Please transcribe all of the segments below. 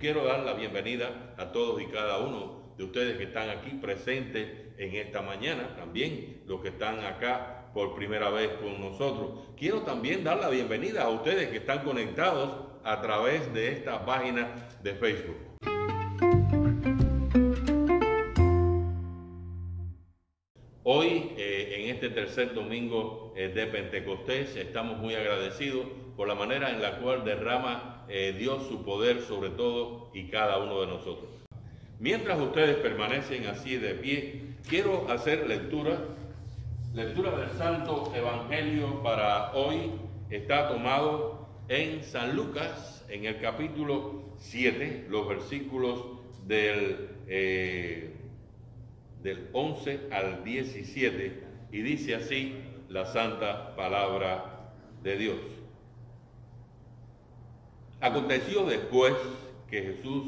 Quiero dar la bienvenida a todos y cada uno de ustedes que están aquí presentes en esta mañana, también los que están acá por primera vez con nosotros. Quiero también dar la bienvenida a ustedes que están conectados a través de esta página de Facebook. Hoy, eh, en este tercer domingo eh, de Pentecostés, estamos muy agradecidos por la manera en la cual derrama eh, Dios su poder sobre todo y cada uno de nosotros. Mientras ustedes permanecen así de pie, quiero hacer lectura. Lectura del Santo Evangelio para hoy está tomado en San Lucas, en el capítulo 7, los versículos del del 11 al 17 y dice así la santa palabra de Dios. Aconteció después que Jesús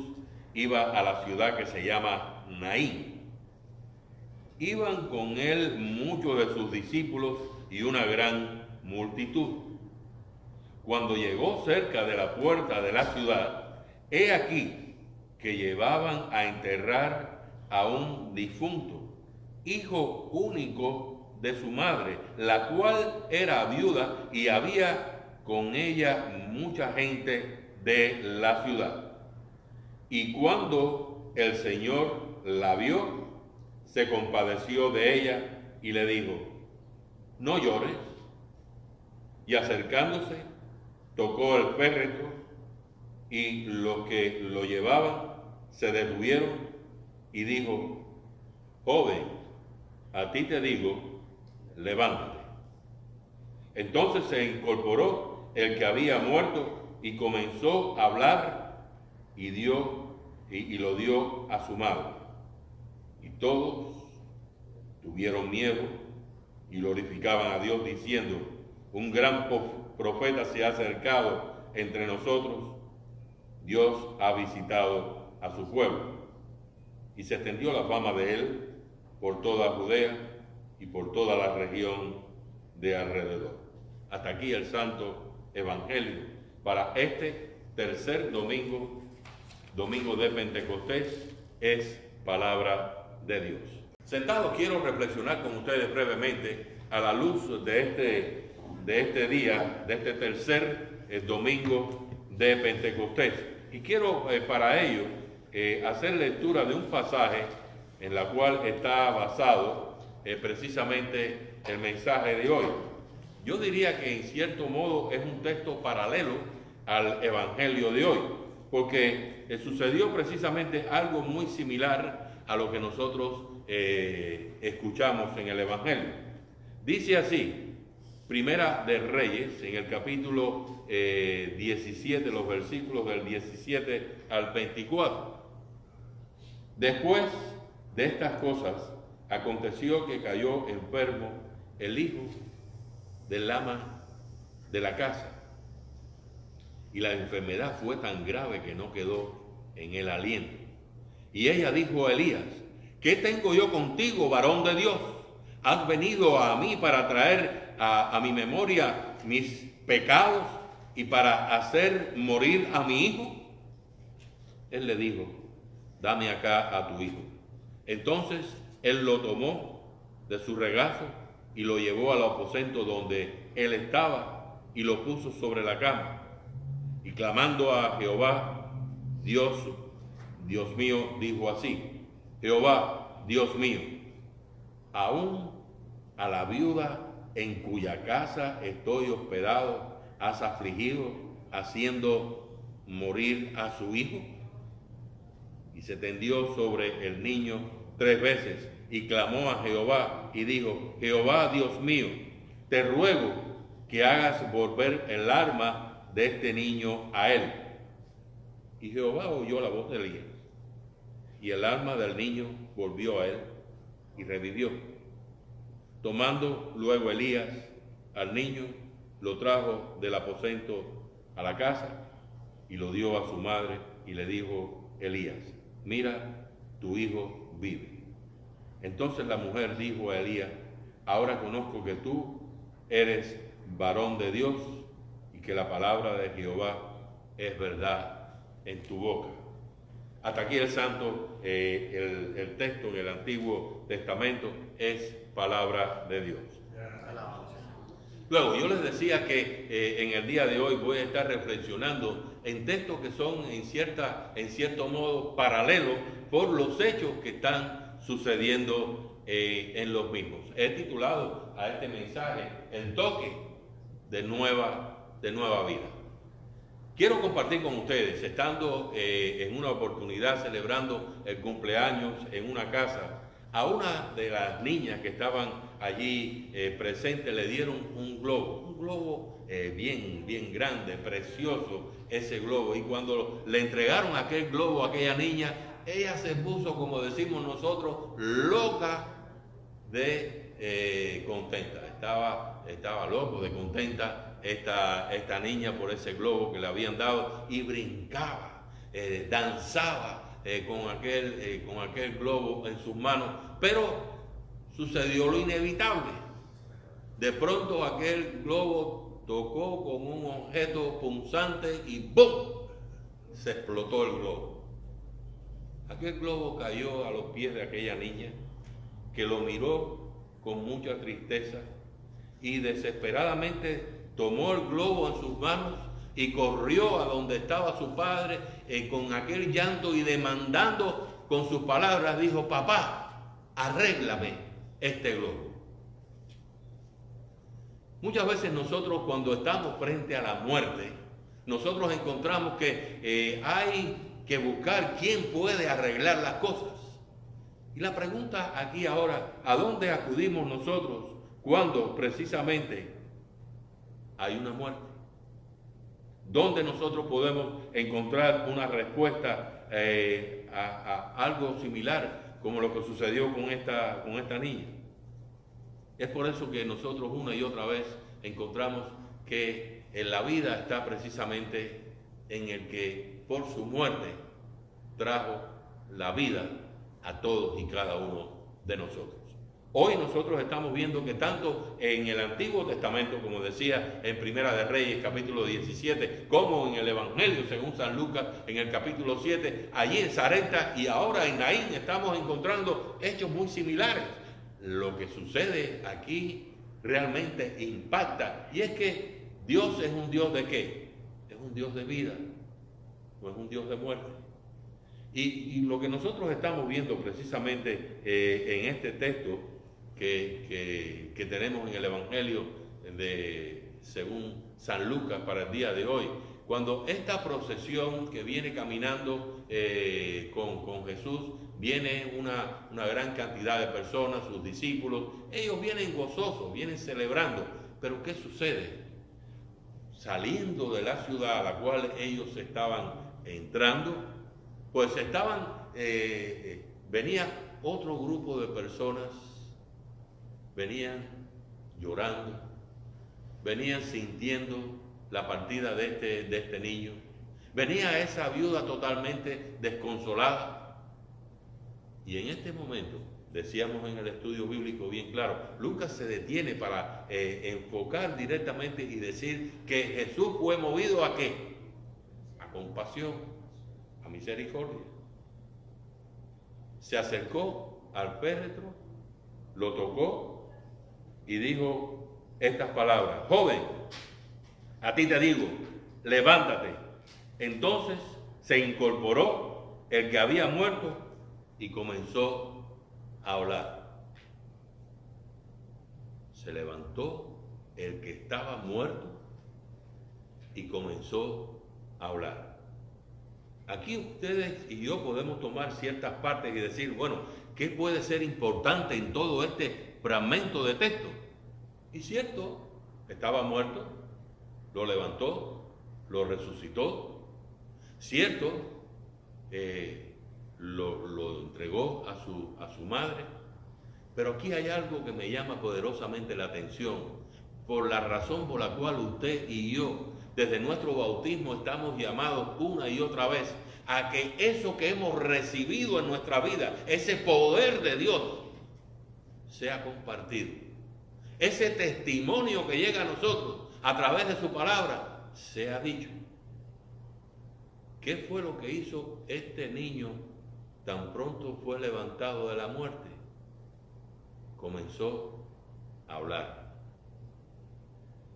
iba a la ciudad que se llama Naín. Iban con él muchos de sus discípulos y una gran multitud. Cuando llegó cerca de la puerta de la ciudad, he aquí que llevaban a enterrar a un difunto, hijo único de su madre, la cual era viuda y había con ella mucha gente de la ciudad. Y cuando el Señor la vio, se compadeció de ella y le dijo, no llores. Y acercándose, tocó el féretro y los que lo llevaban se detuvieron y dijo, joven, a ti te digo, levántate. Entonces se incorporó el que había muerto y comenzó a hablar y dio y, lo dio a su madre. Y todos tuvieron miedo y glorificaban a Dios diciendo, un gran profeta se ha acercado entre nosotros, Dios ha visitado a su pueblo y se extendió la fama de él por toda Judea y por toda la región de alrededor. Hasta aquí el Santo Evangelio para este tercer domingo, domingo de Pentecostés, es palabra de Dios. Sentado quiero reflexionar con ustedes brevemente a la luz de este, de este día, de este tercer eh, domingo de Pentecostés. Y quiero eh, para ello eh, hacer lectura de un pasaje en la cual está basado precisamente el mensaje de hoy. Yo diría que en cierto modo es un texto paralelo al Evangelio de hoy, porque eh, sucedió precisamente algo muy similar a lo que nosotros escuchamos en el Evangelio. Dice así, Primera de Reyes, en el capítulo 17, los versículos del 17 al 24. Después de estas cosas, aconteció que cayó enfermo el hijo del ama de la casa. Y la enfermedad fue tan grave que no quedó en el aliento. Y ella dijo a Elías, ¿qué tengo yo contigo, varón de Dios? ¿Has venido a mí para traer a, a mi memoria mis pecados y para hacer morir a mi hijo? Él le dijo, dame acá a tu hijo. Entonces él lo tomó de su regazo y lo llevó al aposento donde él estaba y lo puso sobre la cama. Y clamando a Jehová, Dios, Dios mío, dijo así, Jehová, Dios mío, aún a la viuda en cuya casa estoy hospedado, has afligido, haciendo morir a su hijo y se tendió sobre el niño tres veces y clamó a Jehová y dijo, Jehová Dios mío, te ruego que hagas volver el arma de este niño a él. Y Jehová oyó la voz de Elías y el alma del niño volvió a él y revivió. Tomando luego Elías al niño, lo trajo del aposento a la casa y lo dio a su madre y le dijo Elías, mira, tu hijo vive. Entonces la mujer dijo a Elías, ahora conozco que tú eres varón de Dios y que la palabra de Jehová es verdad en tu boca. Hasta aquí el santo, eh, el, texto en el Antiguo Testamento es palabra de Dios. Luego, yo les decía que eh, en el día de hoy voy a estar reflexionando en textos que son en, cierta, en cierto modo paralelos por los hechos que están sucediendo eh, en los mismos. He titulado a este mensaje El toque de nueva, de nueva vida. Quiero compartir con ustedes, estando eh, en una oportunidad celebrando el cumpleaños en una casa, a una de las niñas que estaban allí eh, presentes le dieron un globo, un globo bien, bien grande, precioso ese globo. Y cuando le entregaron aquel globo a aquella niña, ella se puso, como decimos nosotros, loca de eh, contenta. Estaba, estaba loco de contenta esta, esta niña por ese globo que le habían dado y brincaba, eh, danzaba eh, con, aquel, con aquel globo en sus manos. Pero sucedió lo inevitable. De pronto aquel globo tocó con un objeto punzante y ¡bum! Se explotó el globo. Aquel globo cayó a los pies de aquella niña que lo miró con mucha tristeza y desesperadamente tomó el globo en sus manos y corrió a donde estaba su padre eh, con aquel llanto y demandando con sus palabras, dijo, papá, arréglame este globo. Muchas veces nosotros cuando estamos frente a la muerte, nosotros encontramos que eh, hay que buscar quién puede arreglar las cosas. Y la pregunta aquí ahora, ¿a dónde acudimos nosotros cuando precisamente hay una muerte? ¿Dónde nosotros podemos encontrar una respuesta eh, a, algo similar como lo que sucedió con esta, con esta niña? Es por eso que nosotros una y otra vez encontramos que en la vida está precisamente en el que por su muerte trajo la vida a todos y cada uno de nosotros. Hoy nosotros estamos viendo que tanto en el Antiguo Testamento, como decía en Primera de Reyes capítulo 17, como en el Evangelio según San Lucas en el capítulo 7, allí en Zareta y ahora en Naín estamos encontrando hechos muy similares. Lo que sucede aquí realmente impacta y es que Dios es un Dios de qué? Es un Dios de vida, no es un Dios de muerte. Y, lo que nosotros estamos viendo precisamente eh, en este texto que, tenemos en el Evangelio de, según San Lucas para el día de hoy, cuando esta procesión que viene caminando eh, con, Jesús, viene una, una gran cantidad de personas, sus discípulos, ellos vienen gozosos, vienen celebrando, pero ¿qué sucede? Saliendo de la ciudad a la cual ellos estaban entrando, pues estaban, eh, eh, venía otro grupo de personas, venían llorando, venían sintiendo la partida de este, de este niño, venía esa viuda totalmente desconsolada. Y en este momento, decíamos en el estudio bíblico bien claro, Lucas se detiene para eh, enfocar directamente y decir que Jesús fue movido a qué? A compasión misericordia. Se acercó al féretro, lo tocó y dijo estas palabras, joven, a ti te digo, levántate. Entonces se incorporó el que había muerto y comenzó a hablar. Se levantó el que estaba muerto y comenzó hablar. Aquí ustedes y yo podemos tomar ciertas partes y decir, bueno, ¿qué puede ser importante en todo este fragmento de texto? Y cierto, estaba muerto, lo levantó, lo resucitó. Cierto, eh, lo, entregó a su, a su madre. Pero aquí hay algo que me llama poderosamente la atención, por la razón por la cual usted y yo desde nuestro bautismo estamos llamados una y otra vez a que eso que hemos recibido en nuestra vida, ese poder de Dios, sea compartido. Ese testimonio que llega a nosotros a través de su palabra, sea dicho. ¿qué fue lo que hizo este niño tan pronto fue levantado de la muerte? Comenzó a hablar.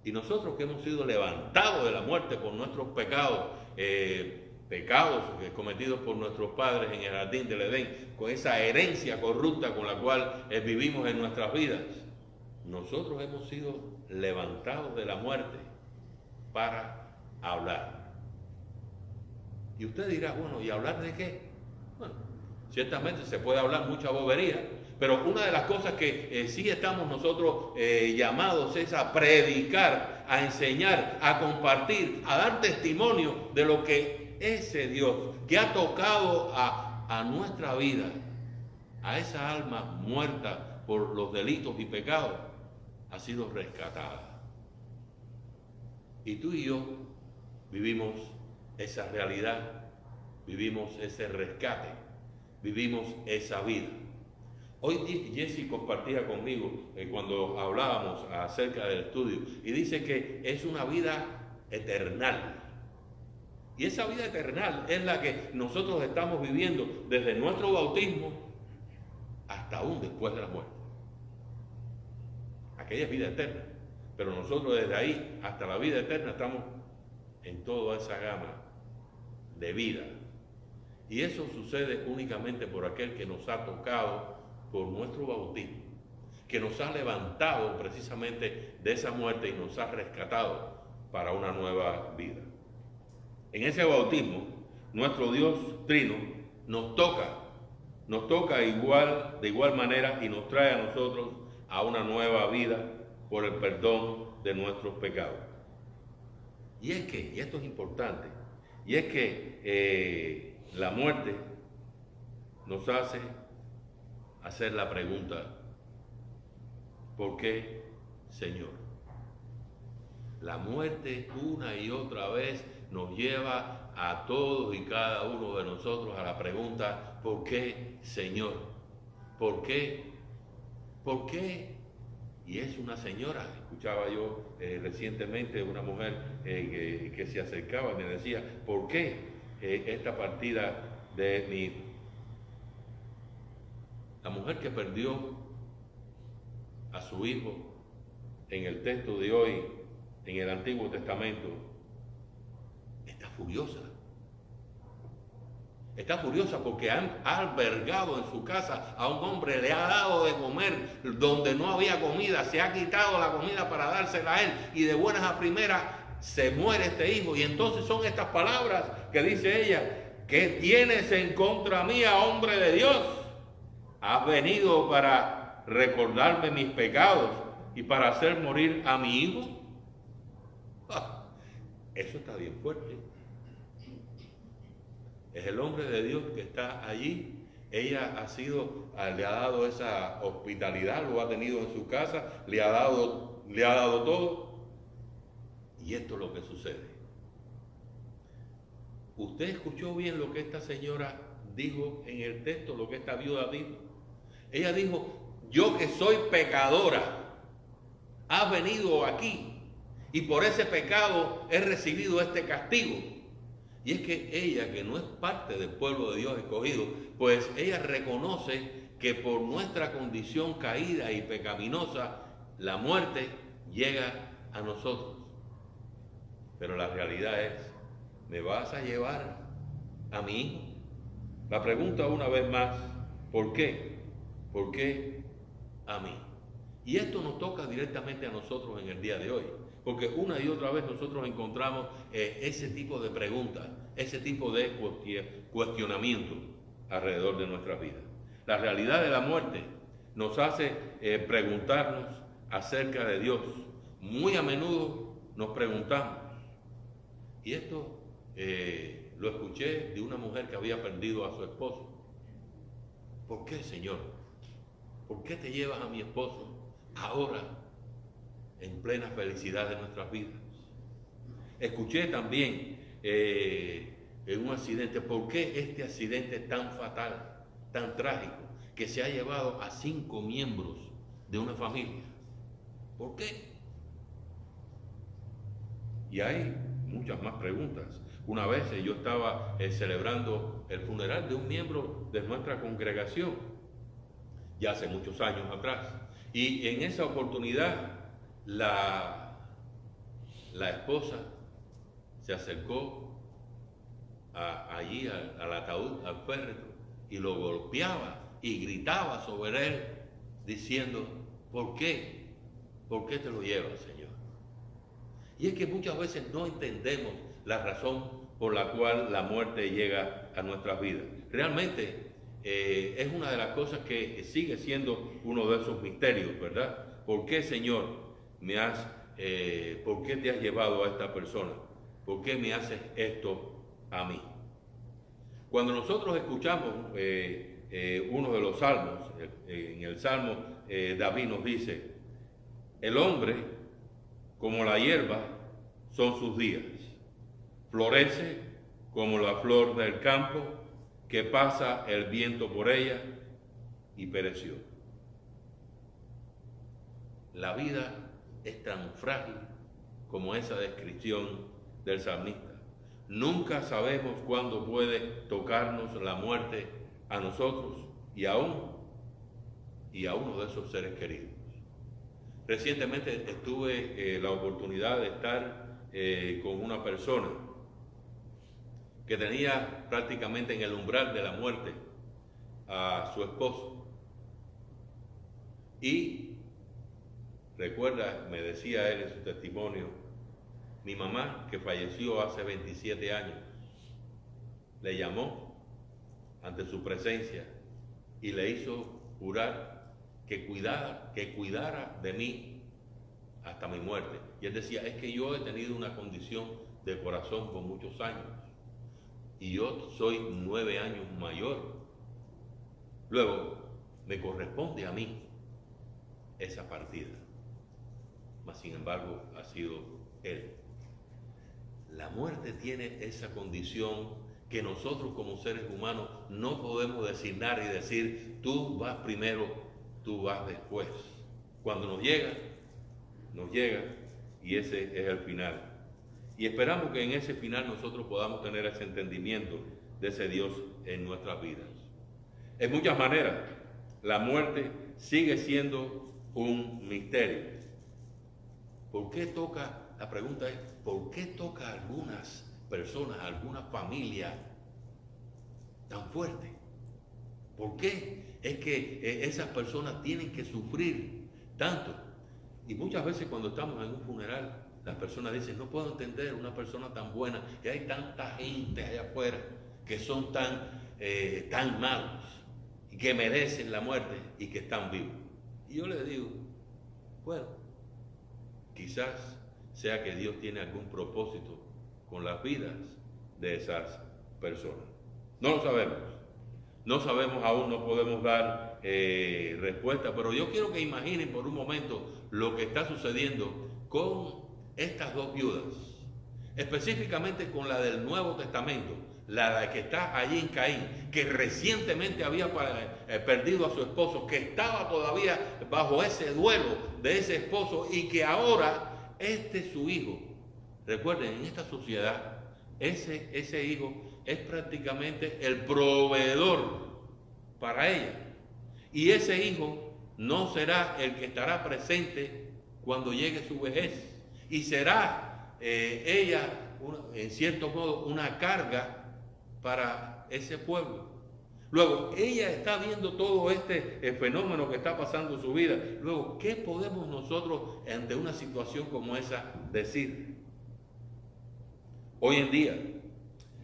Y nosotros que hemos sido levantados de la muerte por nuestros pecados, eh, pecados cometidos por nuestros padres en el jardín del Edén, con esa herencia corrupta con la cual eh, vivimos en nuestras vidas, nosotros hemos sido levantados de la muerte para hablar. Y usted dirá, bueno, ¿y hablar de qué? Bueno, ciertamente se puede hablar mucha bobería, pero una de las cosas que eh, sí estamos nosotros eh, llamados es a predicar, a enseñar, a compartir, a dar testimonio de lo que ese Dios que ha tocado a, a nuestra vida, a esa alma muerta por los delitos y pecados, ha sido rescatada. Y tú y yo vivimos esa realidad, vivimos ese rescate, vivimos esa vida. Hoy Jesse compartía conmigo eh, cuando hablábamos acerca del estudio y dice que es una vida eternal. Y esa vida eternal es la que nosotros estamos viviendo desde nuestro bautismo hasta aún después de la muerte. Aquella es vida eterna. Pero nosotros desde ahí hasta la vida eterna estamos en toda esa gama de vida. Y eso sucede únicamente por aquel que nos ha tocado por nuestro bautismo, que nos ha levantado precisamente de esa muerte y nos ha rescatado para una nueva vida. En ese bautismo, nuestro Dios Trino nos toca, nos toca igual, de igual manera y nos trae a nosotros a una nueva vida por el perdón de nuestros pecados. Y es que, y esto es importante, y es que eh, la muerte nos hace hacer la pregunta, ¿por qué, Señor? La muerte una y otra vez nos lleva a todos y cada uno de nosotros a la pregunta, ¿por qué, Señor? ¿Por qué? ¿Por qué y es una señora, escuchaba yo eh, recientemente una mujer eh, que, se acercaba y me decía, ¿por qué eh, esta partida de mi... La mujer que perdió a su hijo en el texto de hoy, en el Antiguo Testamento, está furiosa. Está furiosa porque ha albergado en su casa a un hombre, le ha dado de comer donde no había comida, se ha quitado la comida para dársela a él y de buenas a primeras se muere este hijo. Y entonces son estas palabras que dice ella, ¿qué tienes en contra mía, hombre de Dios? Has venido para recordarme mis pecados y para hacer morir a mi hijo. Ah, eso está bien fuerte es el hombre de Dios que está allí. Ella ha sido, ah, le ha dado esa hospitalidad, lo ha tenido en su casa, le ha dado, le ha dado todo. Y esto es lo que sucede. ¿Usted escuchó bien lo que esta señora dijo en el texto, lo que esta viuda dijo? Ella dijo, yo que soy pecadora, ha venido aquí y por ese pecado he recibido este castigo. Y es que ella, que no es parte del pueblo de Dios escogido, pues ella reconoce que por nuestra condición caída y pecaminosa, la muerte llega a nosotros. Pero la realidad es, ¿me vas a llevar a mi hijo? La pregunta una vez más, ¿por qué? ¿Por qué a mí? Y esto nos toca directamente a nosotros en el día de hoy. Porque una y otra vez nosotros encontramos eh, ese tipo de preguntas, ese tipo de cuestionamiento alrededor de nuestras vidas. La realidad de la muerte nos hace eh, preguntarnos acerca de Dios. Muy a menudo nos preguntamos, y esto eh, lo escuché de una mujer que había perdido a su esposo. ¿Por qué, Señor? ¿Por qué te llevas a mi esposo ahora en plena felicidad de nuestras vidas. Escuché también eh, en un accidente, ¿por qué este accidente tan fatal, tan trágico, que se ha llevado a cinco miembros de una familia? ¿Por qué? Y hay muchas más preguntas. Una vez yo estaba eh, celebrando el funeral de un miembro de nuestra congregación, ya hace muchos años atrás, y en esa oportunidad la, la esposa se acercó allí al, ataúd, al féretro, y lo golpeaba y gritaba sobre él, diciendo, ¿por qué? ¿Por qué te lo llevas, Señor? Y es que muchas veces no entendemos la razón por la cual la muerte llega a nuestras vidas. Realmente eh, es una de las cosas que sigue siendo uno de esos misterios, ¿verdad? ¿Por qué, Señor, me has, eh, por qué te has llevado a esta persona? ¿Por qué me haces esto a mí? Cuando nosotros escuchamos eh, uno de los salmos, en el salmo David nos dice, el hombre, como la hierba, son sus días Florece como la flor del campo que pasa el viento por ella y pereció. La vida es tan frágil como esa descripción del salmista. Nunca sabemos cuándo puede tocarnos la muerte a nosotros y y a uno de esos seres queridos. Recientemente tuve eh, la oportunidad de estar eh, con una persona que tenía prácticamente en el umbral de la muerte a su esposo. Y recuerda, me decía él en su testimonio, mi mamá, que falleció hace 27 años, le llamó ante su presencia y le hizo jurar que cuidara, que cuidara de mí hasta mi muerte. Y él decía, es que yo he tenido una condición de corazón por muchos años y yo soy nueve años mayor. Luego, me corresponde a mí esa partida. Mas, sin embargo, ha sido Él. La muerte tiene esa condición que nosotros como seres humanos no podemos designar y decir, tú vas primero, tú vas después. Cuando nos llega, nos llega y ese es el final. Y esperamos que en ese final nosotros podamos tener ese entendimiento de ese Dios en nuestras vidas. En muchas maneras, la muerte sigue siendo un misterio. ¿Por qué toca, la pregunta es, ¿por qué toca a algunas personas, a alguna familia tan fuerte? ¿Por qué es que eh, esas personas tienen que sufrir tanto? Y muchas veces cuando estamos en un funeral, las personas dicen, no puedo entender una persona tan buena, que hay tanta gente allá afuera que son tan, eh, tan malos y que merecen la muerte y que están vivos. Y yo le digo, bueno, quizás sea que Dios tiene algún propósito con las vidas de esas personas. No lo sabemos. No sabemos aún, no podemos dar eh, respuesta, pero yo quiero que imaginen por un momento lo que está sucediendo con estas dos viudas, específicamente con la del Nuevo Testamento, la que está allí en Caín, que recientemente había eh, perdido a su esposo, que estaba todavía bajo ese duelo de ese esposo y que ahora este es su hijo. Recuerden, en esta sociedad, ese, ese hijo es prácticamente el proveedor para ella. Y ese hijo no será el que estará presente cuando llegue su vejez y será eh, ella, en cierto modo, una carga para ese pueblo. Luego, ella está viendo todo este eh, fenómeno que está pasando en su vida. Luego, ¿qué podemos nosotros ante una situación como esa decir? Hoy en día,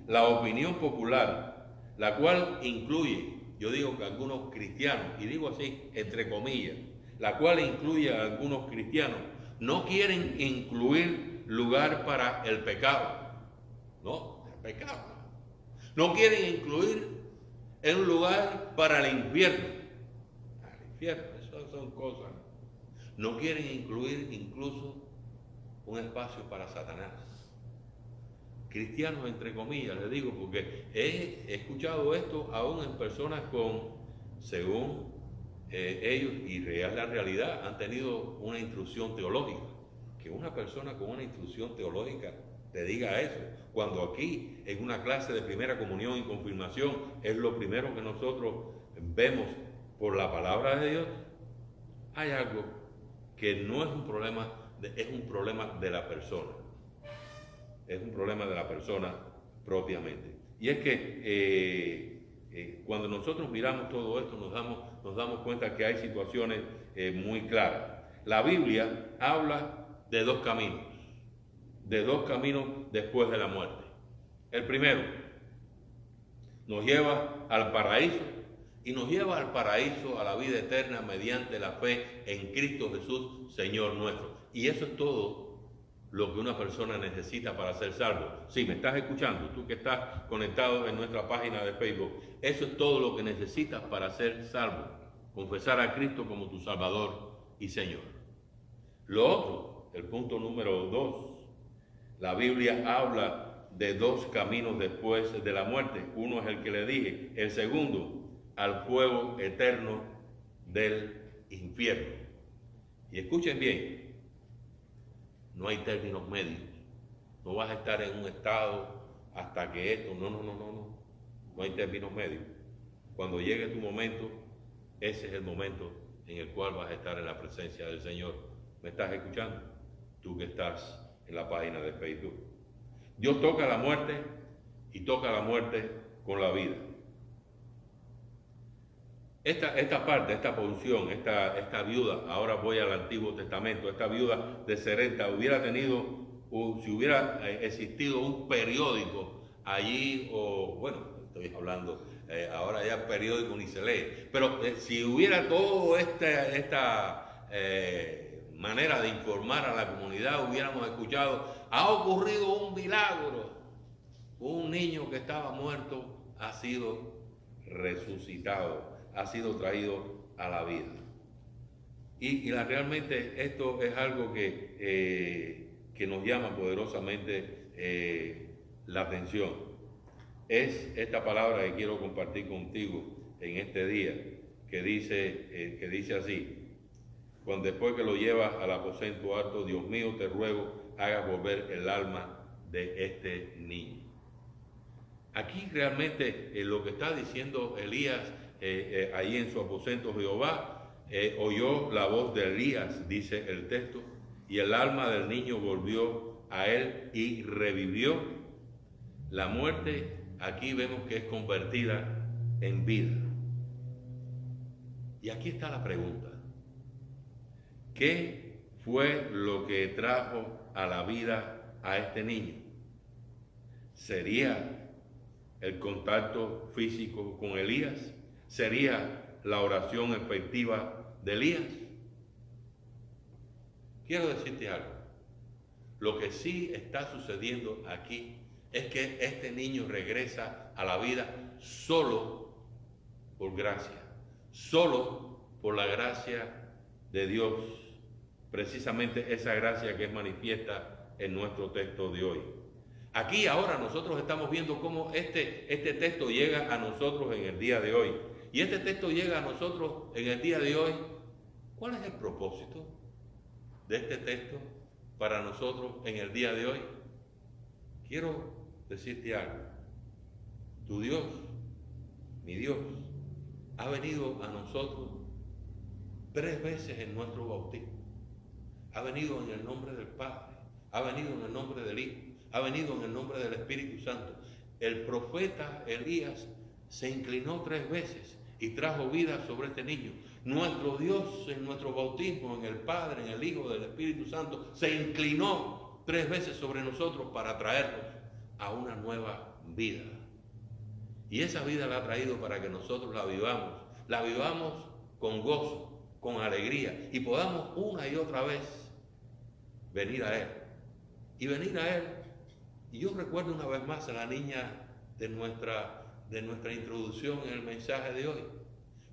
la opinión popular, la cual incluye, yo digo que algunos cristianos, y digo así entre comillas, la cual incluye a algunos cristianos, no quieren incluir lugar para el pecado. No, el pecado. No quieren incluir un lugar para el infierno. El infierno, eso son cosas. No quieren incluir incluso un espacio para Satanás. Cristianos, entre comillas, les digo, porque he escuchado esto aún en personas con, según eh, ellos, y real la realidad, han tenido una instrucción teológica. Que una persona con una instrucción teológica te diga eso. Cuando aquí, en una clase de primera comunión y confirmación, es lo primero que nosotros vemos por la palabra de Dios, hay algo que no es un problema, es un problema de la persona. Es un problema de la persona propiamente. Y es que eh, eh, cuando nosotros miramos todo esto nos damos, nos damos cuenta que hay situaciones eh, muy claras. La Biblia habla de dos caminos, de dos caminos después de la muerte. El primero nos lleva al paraíso y nos lleva al paraíso, a la vida eterna, mediante la fe en Cristo Jesús, Señor nuestro. Y eso es todo lo que una persona necesita para ser salvo. Si me estás escuchando, tú que estás conectado en nuestra página de Facebook, eso es todo lo que necesitas para ser salvo. Confesar a Cristo como tu Salvador y Señor. Lo otro, el punto número dos, la Biblia habla de dos caminos después de la muerte. Uno es el que le dije. El segundo, al fuego eterno del infierno. Y escuchen bien, no hay términos medios. No vas a estar en un estado hasta que esto, no, no, no, no, no. No hay términos medios. Cuando llegue tu momento, ese es el momento en el cual vas a estar en la presencia del Señor. ¿Me estás escuchando? Tú que estás en la página de Facebook. Dios toca la muerte y toca la muerte con la vida. Esta, esta parte, esta porción, esta, esta viuda, ahora voy al Antiguo Testamento, esta viuda de Serenta hubiera tenido, si hubiera eh, existido un periódico allí, o bueno, estoy hablando, eh, ahora ya periódico ni se lee, pero eh, si hubiera toda esta, esta manera de informar a la comunidad, hubiéramos escuchado, ha ocurrido un milagro, un niño que estaba muerto ha sido resucitado ha sido traído a la vida. Y, realmente esto es algo que, eh, que nos llama poderosamente eh, la atención. Es esta palabra que quiero compartir contigo en este día, que dice, eh, que dice así, cuando después que lo llevas al aposento alto, Dios mío, te ruego, hagas volver el alma de este niño. Aquí realmente lo que está diciendo Elías eh, eh, ahí en su aposento Jehová, eh, oyó la voz de Elías, dice el texto, y el alma del niño volvió a él y revivió. La muerte aquí vemos que es convertida en vida. Y aquí está la pregunta. ¿Qué fue lo que trajo a la vida a este niño? ¿Sería el contacto físico con Elías? Sería la oración efectiva de Elías. Quiero decirte algo. Lo que sí está sucediendo aquí es que este niño regresa a la vida solo por gracia, solo por la gracia de Dios, precisamente esa gracia que es manifiesta en nuestro texto de hoy. Aquí ahora nosotros estamos viendo cómo este, este texto llega a nosotros en el día de hoy. Y este texto llega a nosotros en el día de hoy. ¿Cuál es el propósito de este texto para nosotros en el día de hoy? Quiero decirte algo. Tu Dios, mi Dios, ha venido a nosotros tres veces en nuestro bautismo. Ha venido en el nombre del Padre, ha venido en el nombre del Hijo, ha venido en el nombre del Espíritu Santo. El profeta Elías se inclinó tres veces y trajo vida sobre este niño. Nuestro Dios en nuestro bautismo, en el Padre, en el Hijo, del Espíritu Santo, se inclinó tres veces sobre nosotros para traernos a una nueva vida. Y esa vida la ha traído para que nosotros la vivamos, la vivamos con gozo, con alegría y podamos una y otra vez venir a Él. Y venir a Él. Y yo recuerdo una vez más a la niña de nuestra de nuestra introducción en el mensaje de hoy.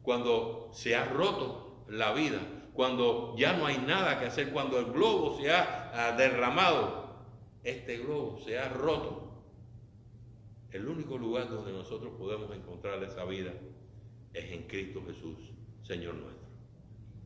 Cuando se ha roto la vida, cuando ya no hay nada que hacer, cuando el globo se ha derramado, este globo se ha roto. El único lugar donde nosotros podemos encontrar esa vida es en Cristo Jesús, Señor nuestro.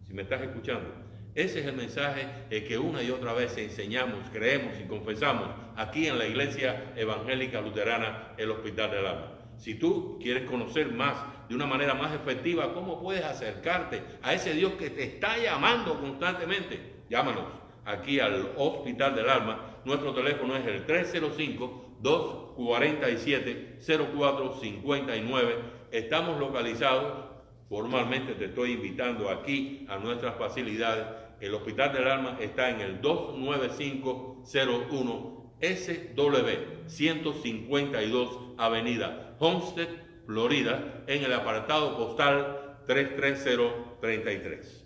Si me estás escuchando, Ese es el mensaje que una y otra vez enseñamos, creemos y confesamos aquí en la Iglesia Evangélica Luterana, el Hospital del Alma. Si tú quieres conocer más de una manera más efectiva, ¿cómo puedes acercarte a ese Dios que te está llamando constantemente? Llámanos aquí al Hospital del Alma. Nuestro teléfono es el 305-247-0459. Estamos localizados, formalmente te estoy invitando aquí a nuestras facilidades el Hospital del Alma está en el 29501 SW 152 Avenida Homestead, Florida, en el apartado postal 33033.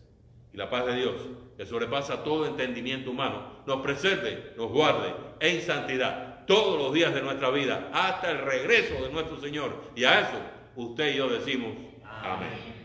Y la paz de Dios, que sobrepasa todo entendimiento humano, nos preserve, nos guarde en santidad todos los días de nuestra vida hasta el regreso de nuestro Señor. Y a eso usted y yo decimos amén.